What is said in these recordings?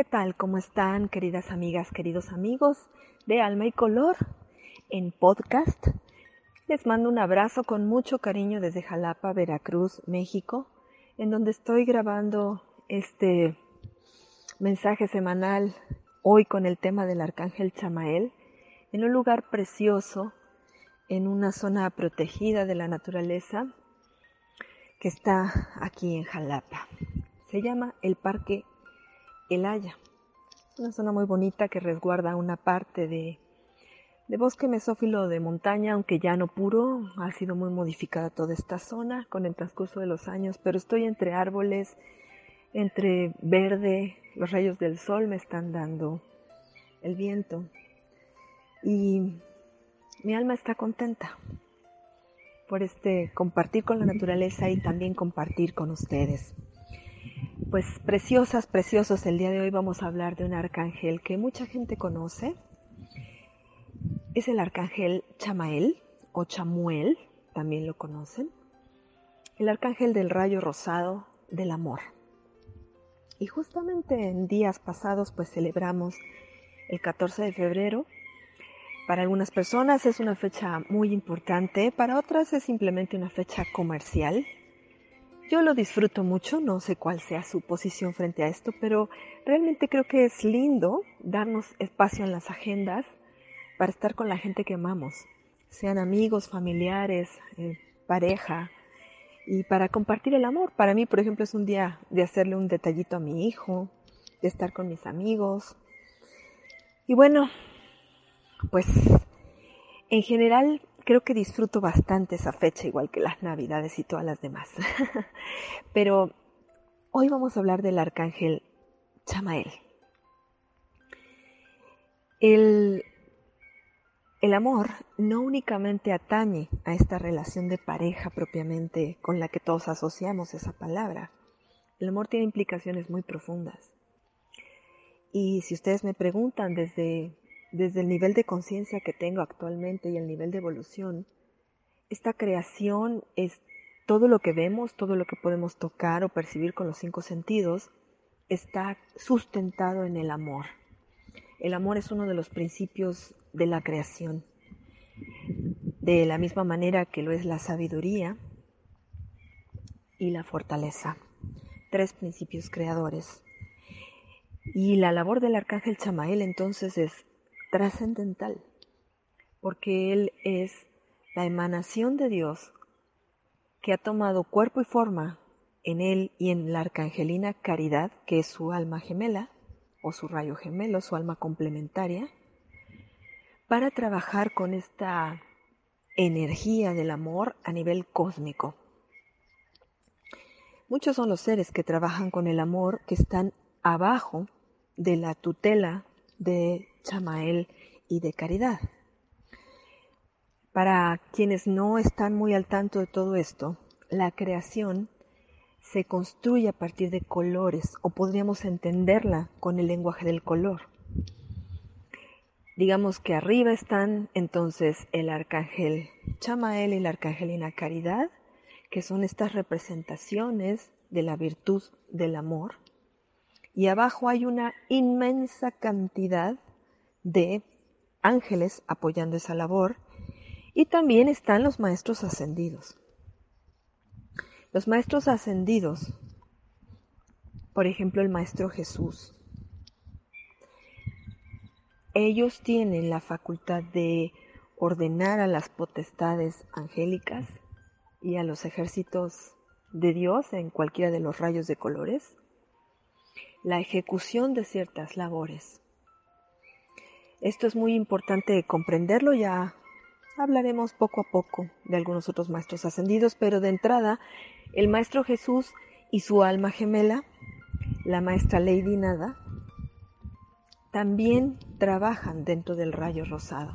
¿Qué tal? ¿Cómo están, queridas amigas, queridos amigos de Alma y Color en podcast? Les mando un abrazo con mucho cariño desde Jalapa, Veracruz, México, en donde estoy grabando este mensaje semanal hoy con el tema del arcángel Chamael, en un lugar precioso, en una zona protegida de la naturaleza que está aquí en Jalapa. Se llama el Parque el Haya. Una zona muy bonita que resguarda una parte de, de bosque mesófilo de montaña, aunque ya no puro. Ha sido muy modificada toda esta zona con el transcurso de los años, pero estoy entre árboles, entre verde, los rayos del sol me están dando el viento. Y mi alma está contenta por este compartir con la naturaleza y también compartir con ustedes. Pues preciosas, preciosos, el día de hoy vamos a hablar de un arcángel que mucha gente conoce. Es el arcángel Chamael o Chamuel, también lo conocen. El arcángel del rayo rosado del amor. Y justamente en días pasados pues celebramos el 14 de febrero. Para algunas personas es una fecha muy importante, para otras es simplemente una fecha comercial, yo lo disfruto mucho, no sé cuál sea su posición frente a esto, pero realmente creo que es lindo darnos espacio en las agendas para estar con la gente que amamos, sean amigos, familiares, eh, pareja, y para compartir el amor. Para mí, por ejemplo, es un día de hacerle un detallito a mi hijo, de estar con mis amigos. Y bueno, pues en general creo que disfruto bastante esa fecha, igual que las navidades y todas las demás. Pero hoy vamos a hablar del arcángel Chamael. El, el amor no únicamente atañe a esta relación de pareja propiamente con la que todos asociamos esa palabra. El amor tiene implicaciones muy profundas. Y si ustedes me preguntan desde desde el nivel de conciencia que tengo actualmente y el nivel de evolución, esta creación es todo lo que vemos, todo lo que podemos tocar o percibir con los cinco sentidos, está sustentado en el amor. El amor es uno de los principios de la creación. De la misma manera que lo es la sabiduría y la fortaleza. Tres principios creadores. Y la labor del arcángel Chamael entonces es trascendental, porque Él es la emanación de Dios que ha tomado cuerpo y forma en Él y en la arcangelina Caridad, que es su alma gemela, o su rayo gemelo, su alma complementaria, para trabajar con esta energía del amor a nivel cósmico. Muchos son los seres que trabajan con el amor que están abajo de la tutela de Chamael y de caridad. Para quienes no están muy al tanto de todo esto, la creación se construye a partir de colores o podríamos entenderla con el lenguaje del color. Digamos que arriba están entonces el arcángel Chamael y la arcangelina Caridad, que son estas representaciones de la virtud del amor. Y abajo hay una inmensa cantidad de ángeles apoyando esa labor y también están los maestros ascendidos. Los maestros ascendidos, por ejemplo el Maestro Jesús, ellos tienen la facultad de ordenar a las potestades angélicas y a los ejércitos de Dios en cualquiera de los rayos de colores la ejecución de ciertas labores. Esto es muy importante comprenderlo, ya hablaremos poco a poco de algunos otros maestros ascendidos, pero de entrada, el Maestro Jesús y su alma gemela, la Maestra Lady Nada, también trabajan dentro del rayo rosado.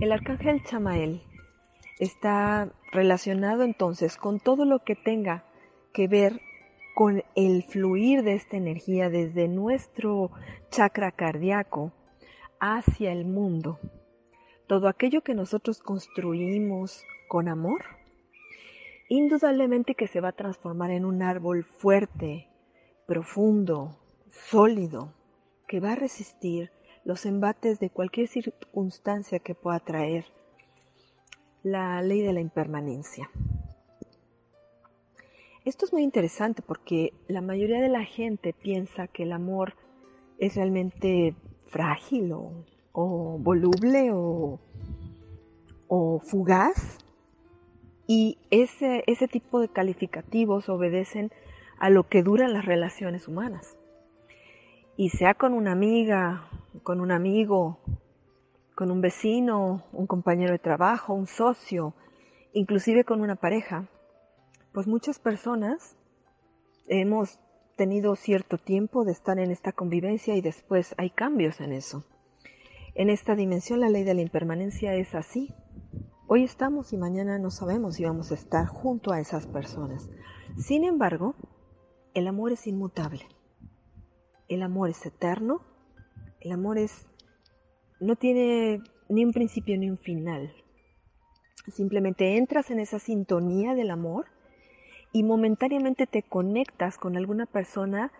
El arcángel Chamael está relacionado entonces con todo lo que tenga que ver con el fluir de esta energía desde nuestro chakra cardíaco hacia el mundo. Todo aquello que nosotros construimos con amor, indudablemente que se va a transformar en un árbol fuerte, profundo, sólido, que va a resistir los embates de cualquier circunstancia que pueda traer la ley de la impermanencia. Esto es muy interesante porque la mayoría de la gente piensa que el amor es realmente frágil o, voluble o, fugaz y ese, ese tipo de calificativos obedecen a lo que duran las relaciones humanas. Y sea con una amiga, con un amigo, con un vecino, un compañero de trabajo, un socio, inclusive con una pareja, pues muchas personas hemos tenido cierto tiempo de estar en esta convivencia y después hay cambios en eso. En esta dimensión la ley de la impermanencia es así. Hoy estamos y mañana no sabemos si vamos a estar junto a esas personas. Sin embargo, el amor es inmutable. El amor es eterno. El amor es no tiene ni un principio ni un final. Simplemente entras en esa sintonía del amor y momentáneamente te conectas con alguna persona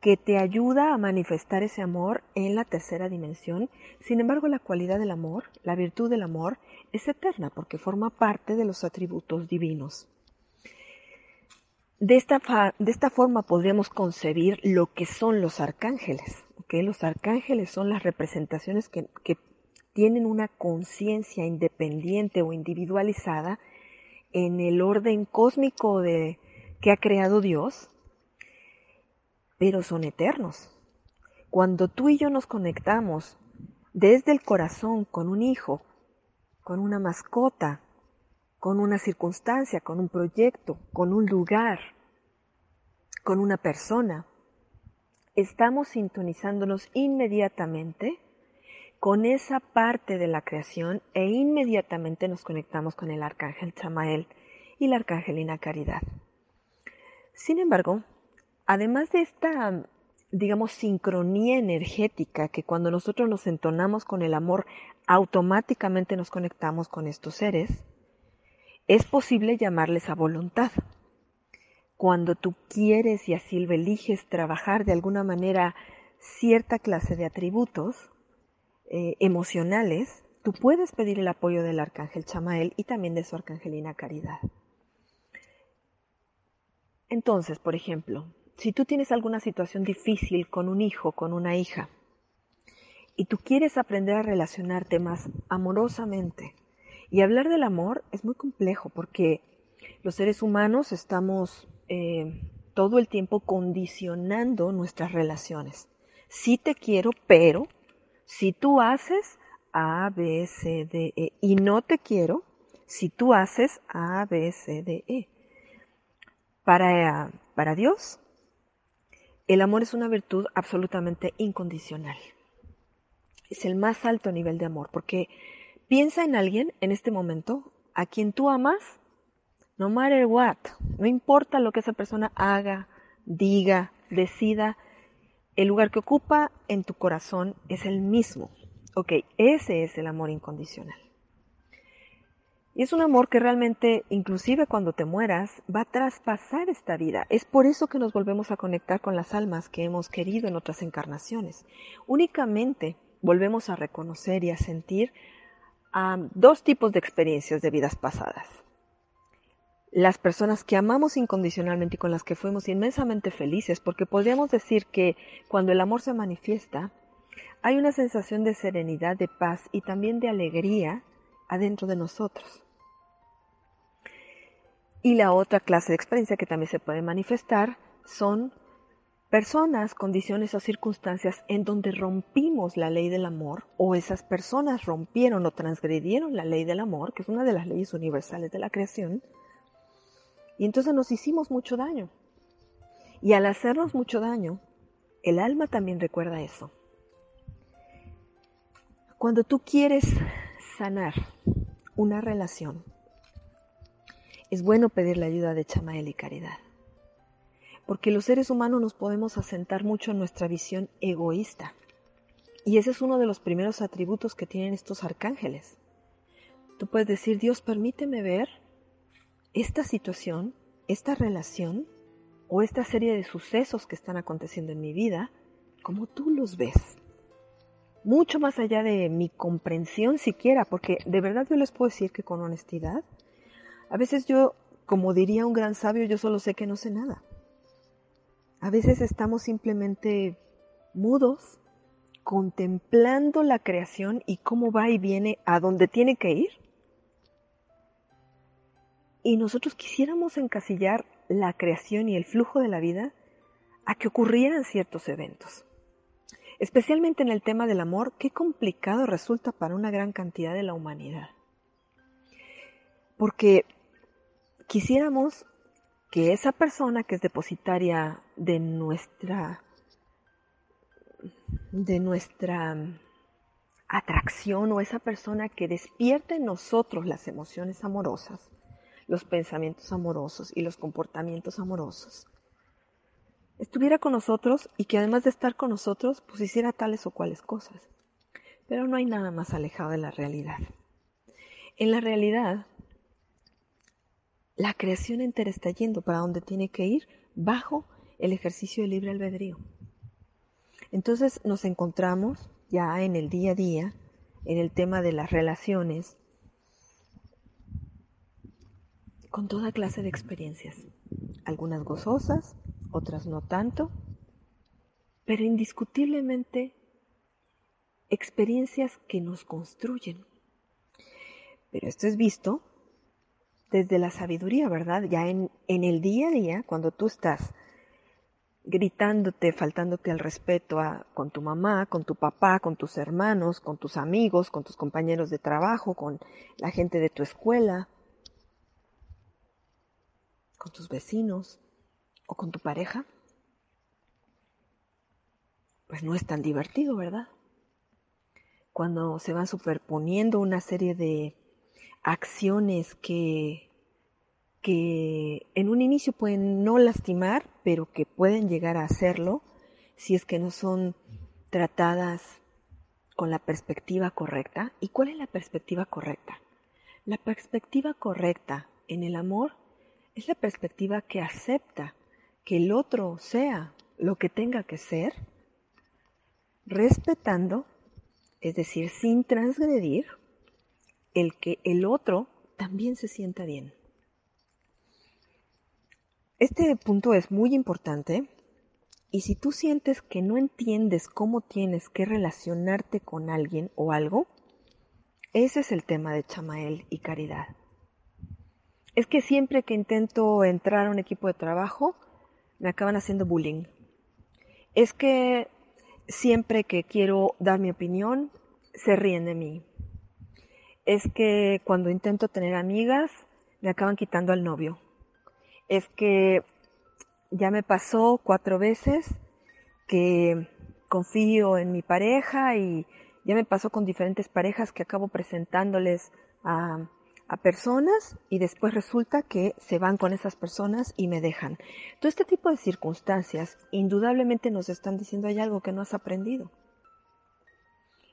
que te ayuda a manifestar ese amor en la tercera dimensión. Sin embargo, la cualidad del amor, la virtud del amor, es eterna porque forma parte de los atributos divinos. De esta, de esta forma podríamos concebir lo que son los arcángeles. Los arcángeles son las representaciones que, que tienen una conciencia independiente o individualizada en el orden cósmico de, que ha creado Dios, pero son eternos. Cuando tú y yo nos conectamos desde el corazón con un hijo, con una mascota, con una circunstancia, con un proyecto, con un lugar, con una persona, estamos sintonizándonos inmediatamente con esa parte de la creación e inmediatamente nos conectamos con el arcángel Chamael y la arcángelina Caridad. Sin embargo, además de esta, digamos, sincronía energética que cuando nosotros nos entonamos con el amor, automáticamente nos conectamos con estos seres, es posible llamarles a voluntad. Cuando tú quieres y así lo eliges trabajar de alguna manera cierta clase de atributos, eh, emocionales, tú puedes pedir el apoyo del arcángel Chamael y también de su arcangelina Caridad. Entonces, por ejemplo, si tú tienes alguna situación difícil con un hijo, con una hija, y tú quieres aprender a relacionarte más amorosamente, y hablar del amor es muy complejo porque los seres humanos estamos eh, todo el tiempo condicionando nuestras relaciones. Sí te quiero, pero si tú haces A, B, C, D, E y no te quiero, si tú haces A, B, C, D, E. Para, para Dios, el amor es una virtud absolutamente incondicional. Es el más alto nivel de amor, porque piensa en alguien en este momento a quien tú amas, no matter what, no importa lo que esa persona haga, diga, decida, el lugar que ocupa en tu corazón es el mismo. Ok, ese es el amor incondicional. Y es un amor que realmente, inclusive cuando te mueras, va a traspasar esta vida. Es por eso que nos volvemos a conectar con las almas que hemos querido en otras encarnaciones. Únicamente volvemos a reconocer y a sentir dos tipos de experiencias de vidas pasadas las personas que amamos incondicionalmente y con las que fuimos inmensamente felices, porque podríamos decir que cuando el amor se manifiesta, hay una sensación de serenidad, de paz y también de alegría adentro de nosotros. Y la otra clase de experiencia que también se puede manifestar son personas, condiciones o circunstancias en donde rompimos la ley del amor o esas personas rompieron o transgredieron la ley del amor, que es una de las leyes universales de la creación, y entonces nos hicimos mucho daño. Y al hacernos mucho daño, el alma también recuerda eso. Cuando tú quieres sanar una relación, es bueno pedir la ayuda de Chamael y Caridad. Porque los seres humanos nos podemos asentar mucho en nuestra visión egoísta. Y ese es uno de los primeros atributos que tienen estos arcángeles. Tú puedes decir, Dios, permíteme ver esta situación, esta relación o esta serie de sucesos que están aconteciendo en mi vida como tú los ves. Mucho más allá de mi comprensión siquiera, porque de verdad yo les puedo decir que con honestidad, a veces yo, como diría un gran sabio, yo solo sé que no sé nada. A veces estamos simplemente mudos, contemplando la creación y cómo va y viene a donde tiene que ir. Y nosotros quisiéramos encasillar la creación y el flujo de la vida a que ocurrieran ciertos eventos. Especialmente en el tema del amor, qué complicado resulta para una gran cantidad de la humanidad. Porque quisiéramos que esa persona que es depositaria de nuestra de nuestra atracción o esa persona que despierta en nosotros las emociones amorosas, los pensamientos amorosos y los comportamientos amorosos, estuviera con nosotros y que además de estar con nosotros, pues hiciera tales o cuales cosas. Pero no hay nada más alejado de la realidad. En la realidad, la creación entera está yendo para donde tiene que ir bajo el ejercicio de libre albedrío. Entonces nos encontramos ya en el día a día, en el tema de las relaciones, con toda clase de experiencias, algunas gozosas, otras no tanto, pero indiscutiblemente experiencias que nos construyen. Pero esto es visto desde la sabiduría, ¿verdad? Ya en, en el día a día, cuando tú estás gritándote, faltándote al respeto a, con tu mamá, con tu papá, con tus hermanos, con tus amigos, con tus compañeros de trabajo, con la gente de tu escuela, con tus vecinos o con tu pareja, pues no es tan divertido, ¿verdad? Cuando se van superponiendo una serie de acciones que, que en un inicio pueden no lastimar, pero que pueden llegar a hacerlo si es que no son tratadas con la perspectiva correcta. ¿Y cuál es la perspectiva correcta? La perspectiva correcta en el amor es la perspectiva que acepta que el otro sea lo que tenga que ser, respetando, es decir, sin transgredir, el que el otro también se sienta bien. Este punto es muy importante y si tú sientes que no entiendes cómo tienes que relacionarte con alguien o algo, ese es el tema de Chamael y Caridad. Es que siempre que intento entrar a un equipo de trabajo, me acaban haciendo bullying. Es que siempre que quiero dar mi opinión, se ríen de mí es que cuando intento tener amigas, me acaban quitando al novio. Es que ya me pasó cuatro veces que confío en mi pareja y ya me pasó con diferentes parejas que acabo presentándoles a, a, personas y después resulta que se van con esas personas y me dejan. Todo este tipo de circunstancias indudablemente nos están diciendo hay algo que no has aprendido.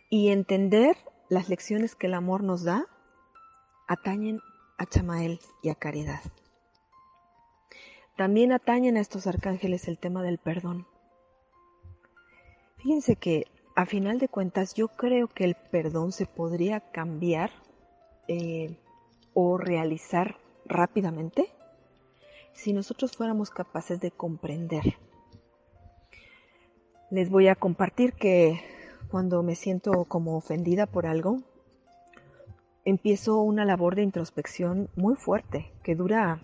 Y entender las lecciones que el amor nos da atañen a Chamael y a Caridad. También atañen a estos arcángeles el tema del perdón. Fíjense que a final de cuentas yo creo que el perdón se podría cambiar eh, o realizar rápidamente si nosotros fuéramos capaces de comprender. Les voy a compartir que cuando me siento como ofendida por algo, empiezo una labor de introspección muy fuerte, que dura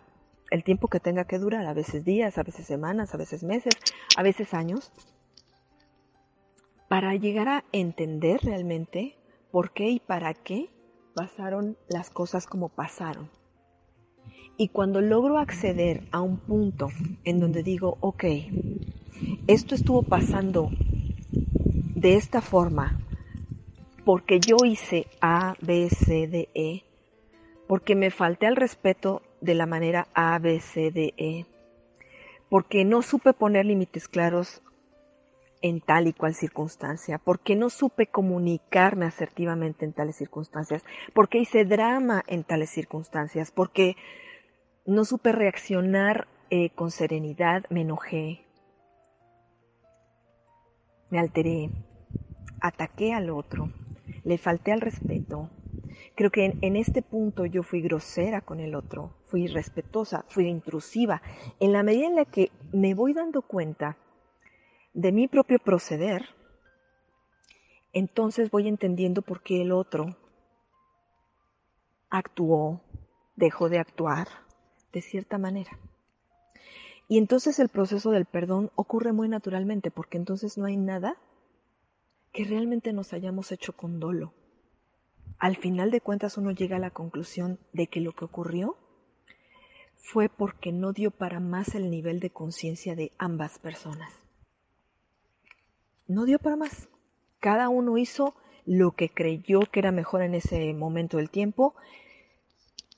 el tiempo que tenga que durar, a veces días, a veces semanas, a veces meses, a veces años, para llegar a entender realmente por qué y para qué pasaron las cosas como pasaron. Y cuando logro acceder a un punto en donde digo, ok, esto estuvo pasando de esta forma, porque yo hice A, B, C, D, E, porque me falté al respeto de la manera A, B, C, D, E, porque no supe poner límites claros en tal y cual circunstancia, porque no supe comunicarme asertivamente en tales circunstancias, porque hice drama en tales circunstancias, porque no supe reaccionar eh, con serenidad, me enojé, me alteré, ataqué al otro, le falté al respeto. Creo que en, en, este punto yo fui grosera con el otro, fui irrespetuosa, fui intrusiva. En la medida en la que me voy dando cuenta de mi propio proceder, entonces voy entendiendo por qué el otro actuó, dejó de actuar de cierta manera. Y entonces el proceso del perdón ocurre muy naturalmente, porque entonces no hay nada que realmente nos hayamos hecho con dolo. Al final de cuentas uno llega a la conclusión de que lo que ocurrió fue porque no dio para más el nivel de conciencia de ambas personas. No dio para más. Cada uno hizo lo que creyó que era mejor en ese momento del tiempo,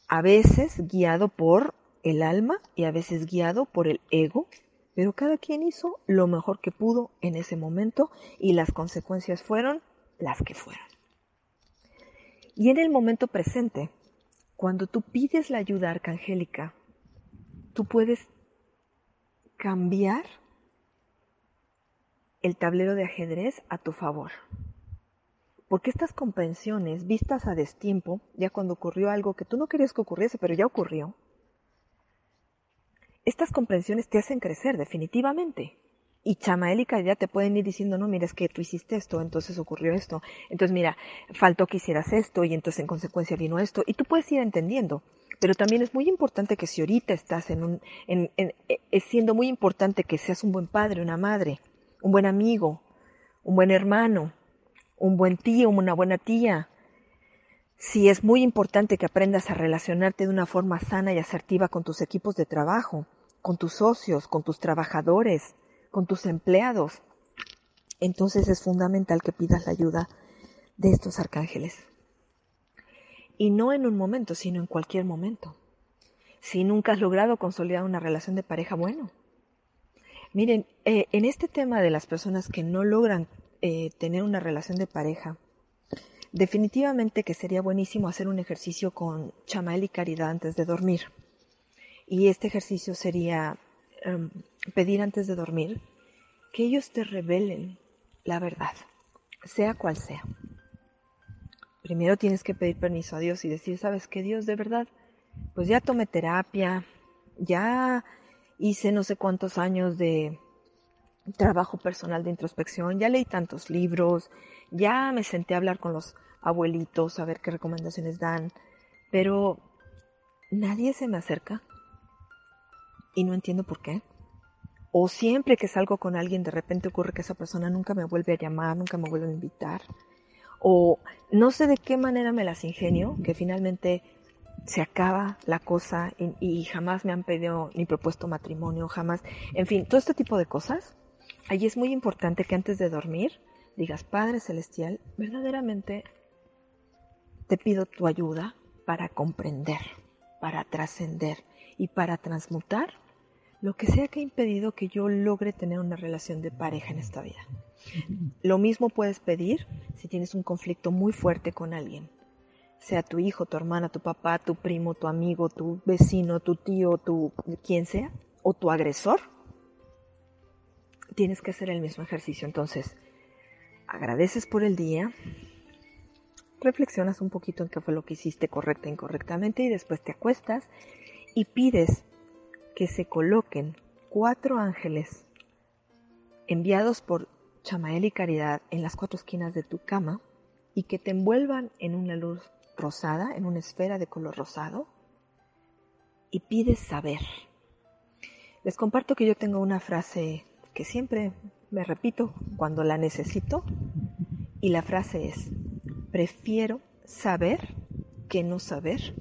a veces guiado por el alma y a veces guiado por el ego, pero cada quien hizo lo mejor que pudo en ese momento y las consecuencias fueron las que fueron. Y en el momento presente, cuando tú pides la ayuda arcangélica, tú puedes cambiar el tablero de ajedrez a tu favor. Porque estas comprensiones vistas a destiempo, ya cuando ocurrió algo que tú no querías que ocurriese, pero ya ocurrió, estas comprensiones te hacen crecer definitivamente. Y Chamael y Caridad te pueden ir diciendo, no, mira, es que tú hiciste esto, entonces ocurrió esto. Entonces, mira, faltó que hicieras esto y entonces en consecuencia vino esto. Y tú puedes ir entendiendo. Pero también es muy importante que si ahorita estás en un, en, es siendo muy importante que seas un buen padre, una madre, un buen amigo, un buen hermano, un buen tío, una buena tía. Si es muy importante que aprendas a relacionarte de una forma sana y asertiva con tus equipos de trabajo con tus socios, con tus trabajadores, con tus empleados, entonces es fundamental que pidas la ayuda de estos arcángeles. Y no en un momento, sino en cualquier momento. Si nunca has logrado consolidar una relación de pareja, bueno. Miren, eh, en este tema de las personas que no logran eh, tener una relación de pareja, definitivamente que sería buenísimo hacer un ejercicio con chamael y caridad antes de dormir. Y este ejercicio sería em, pedir antes de dormir que ellos te revelen la verdad, sea cual sea. Primero tienes que pedir permiso a Dios y decir, ¿sabes qué Dios de verdad? Pues ya tomé terapia, ya hice no sé cuántos años de trabajo personal de introspección, ya leí tantos libros, ya me senté a hablar con los abuelitos a ver qué recomendaciones dan, pero nadie se me acerca y no entiendo por qué. O siempre que salgo con alguien de repente ocurre que esa persona nunca me vuelve a llamar, nunca me vuelve a invitar. O no sé de qué manera me las ingenio, que finalmente se acaba la cosa y, jamás me han pedido ni propuesto matrimonio, jamás. En fin, todo este tipo de cosas. Allí es muy importante que antes de dormir digas, Padre Celestial, verdaderamente te pido tu ayuda para comprender, para trascender y para transmutar lo que sea que ha impedido que yo logre tener una relación de pareja en esta vida. Lo mismo puedes pedir si tienes un conflicto muy fuerte con alguien, sea tu hijo, tu hermana, tu papá, tu primo, tu amigo, tu vecino, tu tío, tu quien sea, o tu agresor. Tienes que hacer el mismo ejercicio. Entonces, agradeces por el día, reflexionas un poquito en qué fue lo que hiciste correcta e incorrectamente y después te acuestas y pides que se coloquen cuatro ángeles enviados por Chamael y Caridad en las cuatro esquinas de tu cama y que te envuelvan en una luz rosada, en una esfera de color rosado, y pides saber. Les comparto que yo tengo una frase que siempre me repito cuando la necesito, y la frase es, prefiero saber que no saber,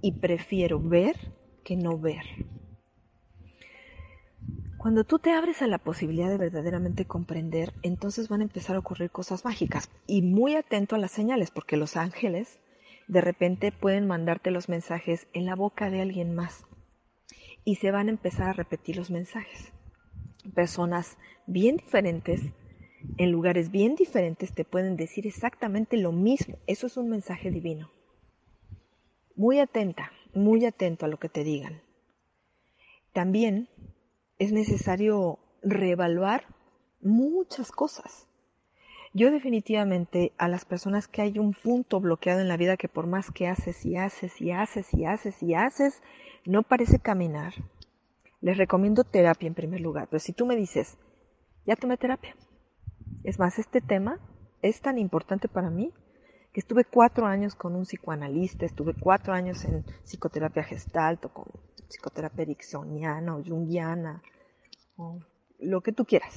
y prefiero ver que no ver. Cuando tú te abres a la posibilidad de verdaderamente comprender, entonces van a empezar a ocurrir cosas mágicas. Y muy atento a las señales, porque los ángeles de repente pueden mandarte los mensajes en la boca de alguien más. Y se van a empezar a repetir los mensajes. Personas bien diferentes, en lugares bien diferentes, te pueden decir exactamente lo mismo. Eso es un mensaje divino. Muy atenta, muy atento a lo que te digan. También es necesario reevaluar muchas cosas. Yo definitivamente a las personas que hay un punto bloqueado en la vida que por más que haces y haces y haces y haces y haces, no parece caminar, les recomiendo terapia en primer lugar. Pero si tú me dices, ya tomé terapia. Es más, este tema es tan importante para mí que estuve cuatro años con un psicoanalista, estuve cuatro años en psicoterapia gestalt o con psicoterapia ericksoniana o junguiana o lo que tú quieras.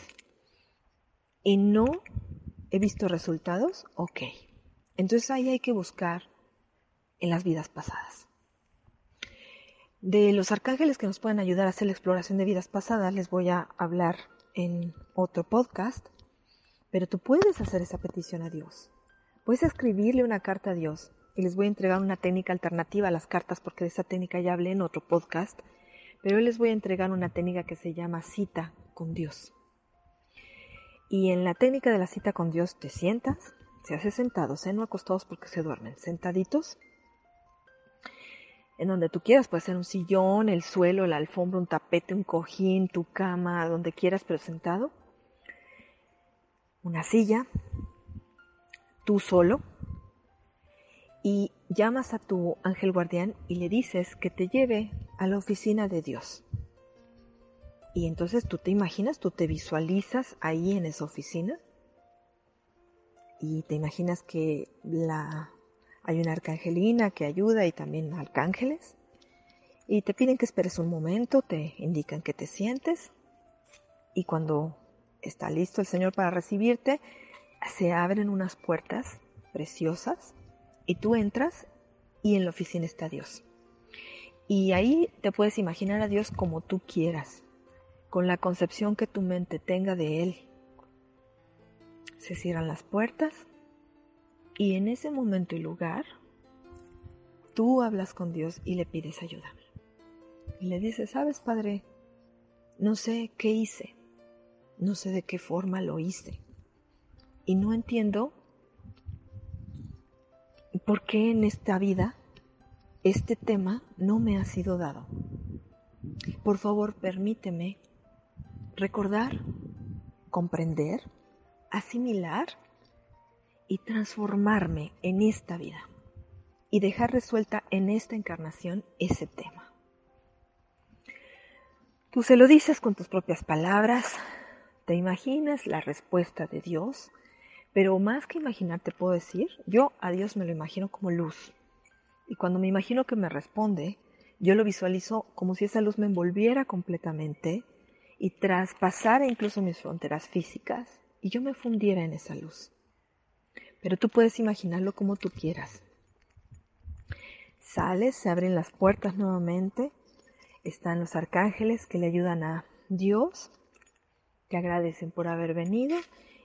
Y no ¿He visto resultados? Ok. Entonces ahí hay que buscar en las vidas pasadas. De los arcángeles que nos pueden ayudar a hacer la exploración de vidas pasadas les voy a hablar en otro podcast, pero tú puedes hacer esa petición a Dios. Puedes escribirle una carta a Dios y les voy a entregar una técnica alternativa a las cartas porque de esa técnica ya hablé en otro podcast, pero hoy les voy a entregar una técnica que se llama cita con Dios. Y en la técnica de la cita con Dios te sientas, se hace sentados, ¿eh? no acostados porque se duermen, sentaditos, en donde tú quieras, puede ser un sillón, el suelo, la alfombra, un tapete, un cojín, tu cama, donde quieras, pero sentado, una silla, tú solo, y llamas a tu ángel guardián y le dices que te lleve a la oficina de Dios. Y entonces tú te imaginas, tú te visualizas ahí en esa oficina y te imaginas que la, hay una arcangelina que ayuda y también arcángeles. Y te piden que esperes un momento, te indican que te sientes y cuando está listo el Señor para recibirte, se abren unas puertas preciosas y tú entras y en la oficina está Dios. Y ahí te puedes imaginar a Dios como tú quieras con la concepción que tu mente tenga de Él. Se cierran las puertas y en ese momento y lugar tú hablas con Dios y le pides ayuda. Y le dices, sabes, Padre, no sé qué hice, no sé de qué forma lo hice y no entiendo por qué en esta vida este tema no me ha sido dado. Por favor, permíteme recordar, comprender, asimilar y transformarme en esta vida y dejar resuelta en esta encarnación ese tema. Tú se lo dices con tus propias palabras, te imaginas la respuesta de Dios, pero más que imaginar te puedo decir, yo a Dios me lo imagino como luz. Y cuando me imagino que me responde, yo lo visualizo como si esa luz me envolviera completamente y traspasara incluso mis fronteras físicas y yo me fundiera en esa luz. Pero tú puedes imaginarlo como tú quieras. Sales, se abren las puertas nuevamente, están los arcángeles que le ayudan a Dios, te agradecen por haber venido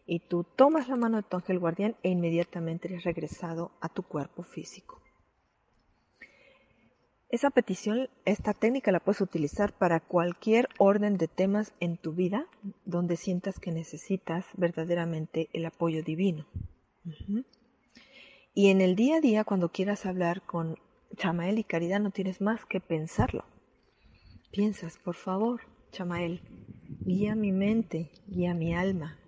y tú tomas la mano de tu ángel guardián e inmediatamente eres regresado a tu cuerpo físico. Esa petición, esta técnica la puedes utilizar para cualquier orden de temas en tu vida donde sientas que necesitas verdaderamente el apoyo divino. Y en el día a día, cuando quieras hablar con Chamael y Caridad, no tienes más que pensarlo. Piensas, por favor, Chamael, guía mi mente, guía mi alma,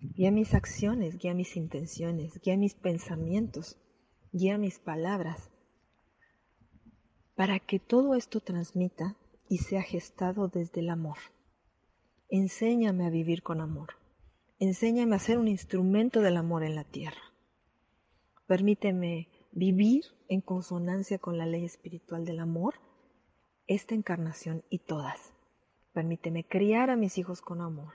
guía mis acciones, guía mis intenciones, guía mis pensamientos, guía mis palabras para que todo esto transmita y sea gestado desde el amor. Enséñame a vivir con amor. Enséñame a ser un instrumento del amor en la tierra. Permíteme vivir en consonancia con la ley espiritual del amor, esta encarnación y todas. Permíteme criar a mis hijos con amor.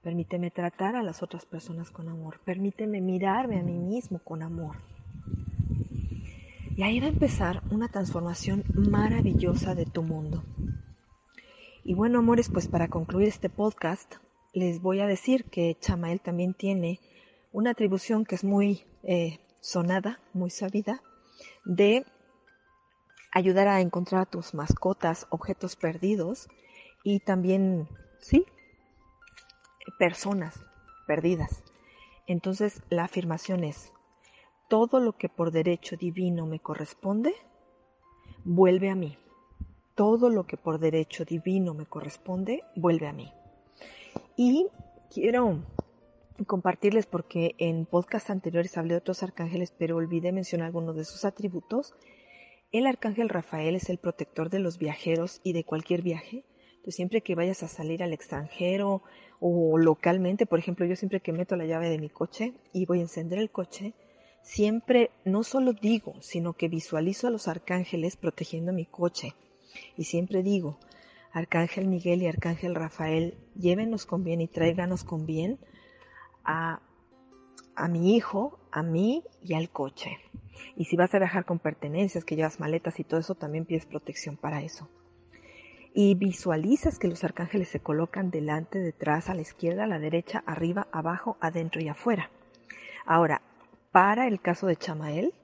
Permíteme tratar a las otras personas con amor. Permíteme mirarme a mí mismo con amor. Y ahí va a empezar una transformación maravillosa de tu mundo. Y bueno, amores, pues para concluir este podcast, les voy a decir que Chamael también tiene una atribución que es muy eh, sonada, muy sabida, de ayudar a encontrar a tus mascotas, objetos perdidos y también, sí, personas perdidas. Entonces la afirmación es, todo lo que por derecho divino me corresponde, vuelve a mí. Todo lo que por derecho divino me corresponde, vuelve a mí. Y quiero compartirles porque en podcast anteriores hablé de otros arcángeles, pero olvidé mencionar algunos de sus atributos. El arcángel Rafael es el protector de los viajeros y de cualquier viaje. Entonces, siempre que vayas a salir al extranjero o localmente, por ejemplo, yo siempre que meto la llave de mi coche y voy a encender el coche, siempre no solo digo, sino que visualizo a los arcángeles protegiendo mi coche. Y siempre digo, Arcángel Miguel y Arcángel Rafael, llévenos con bien y tráiganos con bien a, a mi hijo, a mí y al coche. Y si vas a viajar con pertenencias, que llevas maletas y todo eso, también pides protección para eso. Y visualizas que los arcángeles se colocan delante, detrás, a la izquierda, a la derecha, arriba, abajo, adentro y afuera. Ahora, para el caso de Chamael,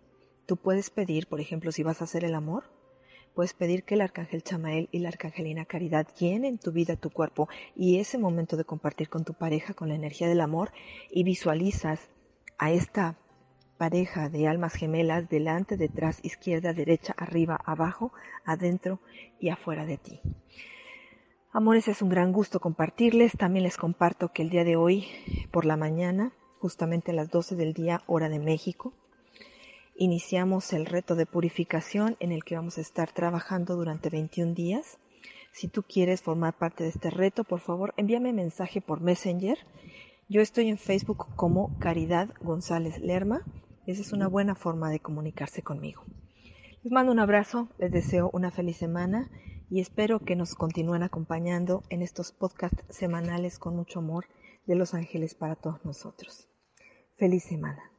tú puedes pedir, por ejemplo, si vas a hacer el amor, puedes pedir que el arcángel Chamael y la arcangelina Caridad llenen tu vida, tu cuerpo y ese momento de compartir con tu pareja con la energía del amor y visualizas a esta pareja de almas gemelas delante, detrás, izquierda, derecha, arriba, abajo, adentro y afuera de ti. Amores, es un gran gusto compartirles. También les comparto que el día de hoy, por la mañana, justamente a las 12 del día, hora de México, iniciamos el reto de purificación en el que vamos a estar trabajando durante 21 días. Si tú quieres formar parte de este reto, por favor, envíame mensaje por Messenger. Yo estoy en Facebook como Caridad González Lerma esa es una buena forma de comunicarse conmigo. Les mando un abrazo, les deseo una feliz semana y espero que nos continúen acompañando en estos podcasts semanales con mucho amor de los ángeles para todos nosotros. Feliz semana.